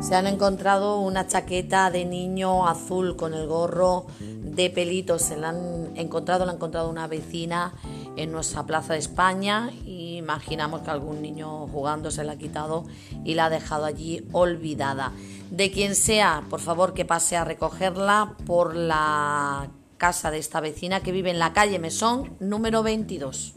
Se han encontrado una chaqueta de niño azul con el gorro de pelitos. Se la han encontrado, la ha encontrado una vecina en nuestra Plaza de España. Y imaginamos que algún niño jugando se la ha quitado y la ha dejado allí olvidada. De quien sea, por favor que pase a recogerla por la casa de esta vecina que vive en la calle Mesón número 22.